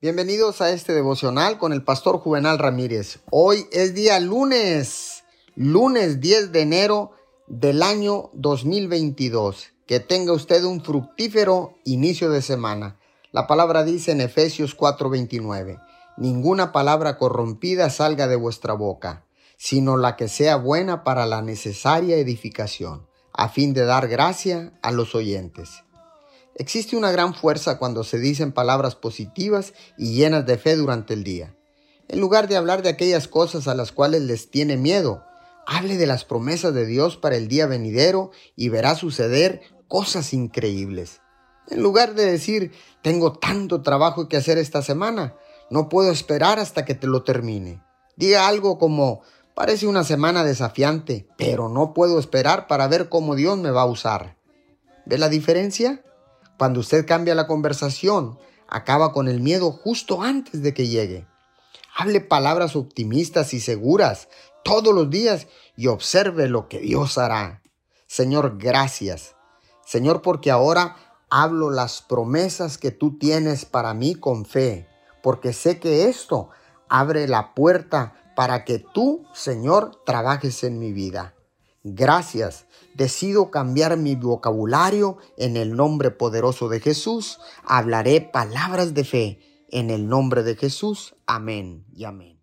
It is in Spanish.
Bienvenidos a este devocional con el pastor Juvenal Ramírez. Hoy es día lunes, lunes 10 de enero del año 2022. Que tenga usted un fructífero inicio de semana. La palabra dice en Efesios 4:29, ninguna palabra corrompida salga de vuestra boca, sino la que sea buena para la necesaria edificación, a fin de dar gracia a los oyentes. Existe una gran fuerza cuando se dicen palabras positivas y llenas de fe durante el día. En lugar de hablar de aquellas cosas a las cuales les tiene miedo, hable de las promesas de Dios para el día venidero y verá suceder cosas increíbles. En lugar de decir, tengo tanto trabajo que hacer esta semana, no puedo esperar hasta que te lo termine. Diga algo como, parece una semana desafiante, pero no puedo esperar para ver cómo Dios me va a usar. ¿Ve la diferencia? Cuando usted cambia la conversación, acaba con el miedo justo antes de que llegue. Hable palabras optimistas y seguras todos los días y observe lo que Dios hará. Señor, gracias. Señor, porque ahora hablo las promesas que tú tienes para mí con fe, porque sé que esto abre la puerta para que tú, Señor, trabajes en mi vida. Gracias. Decido cambiar mi vocabulario en el nombre poderoso de Jesús. Hablaré palabras de fe en el nombre de Jesús. Amén y amén.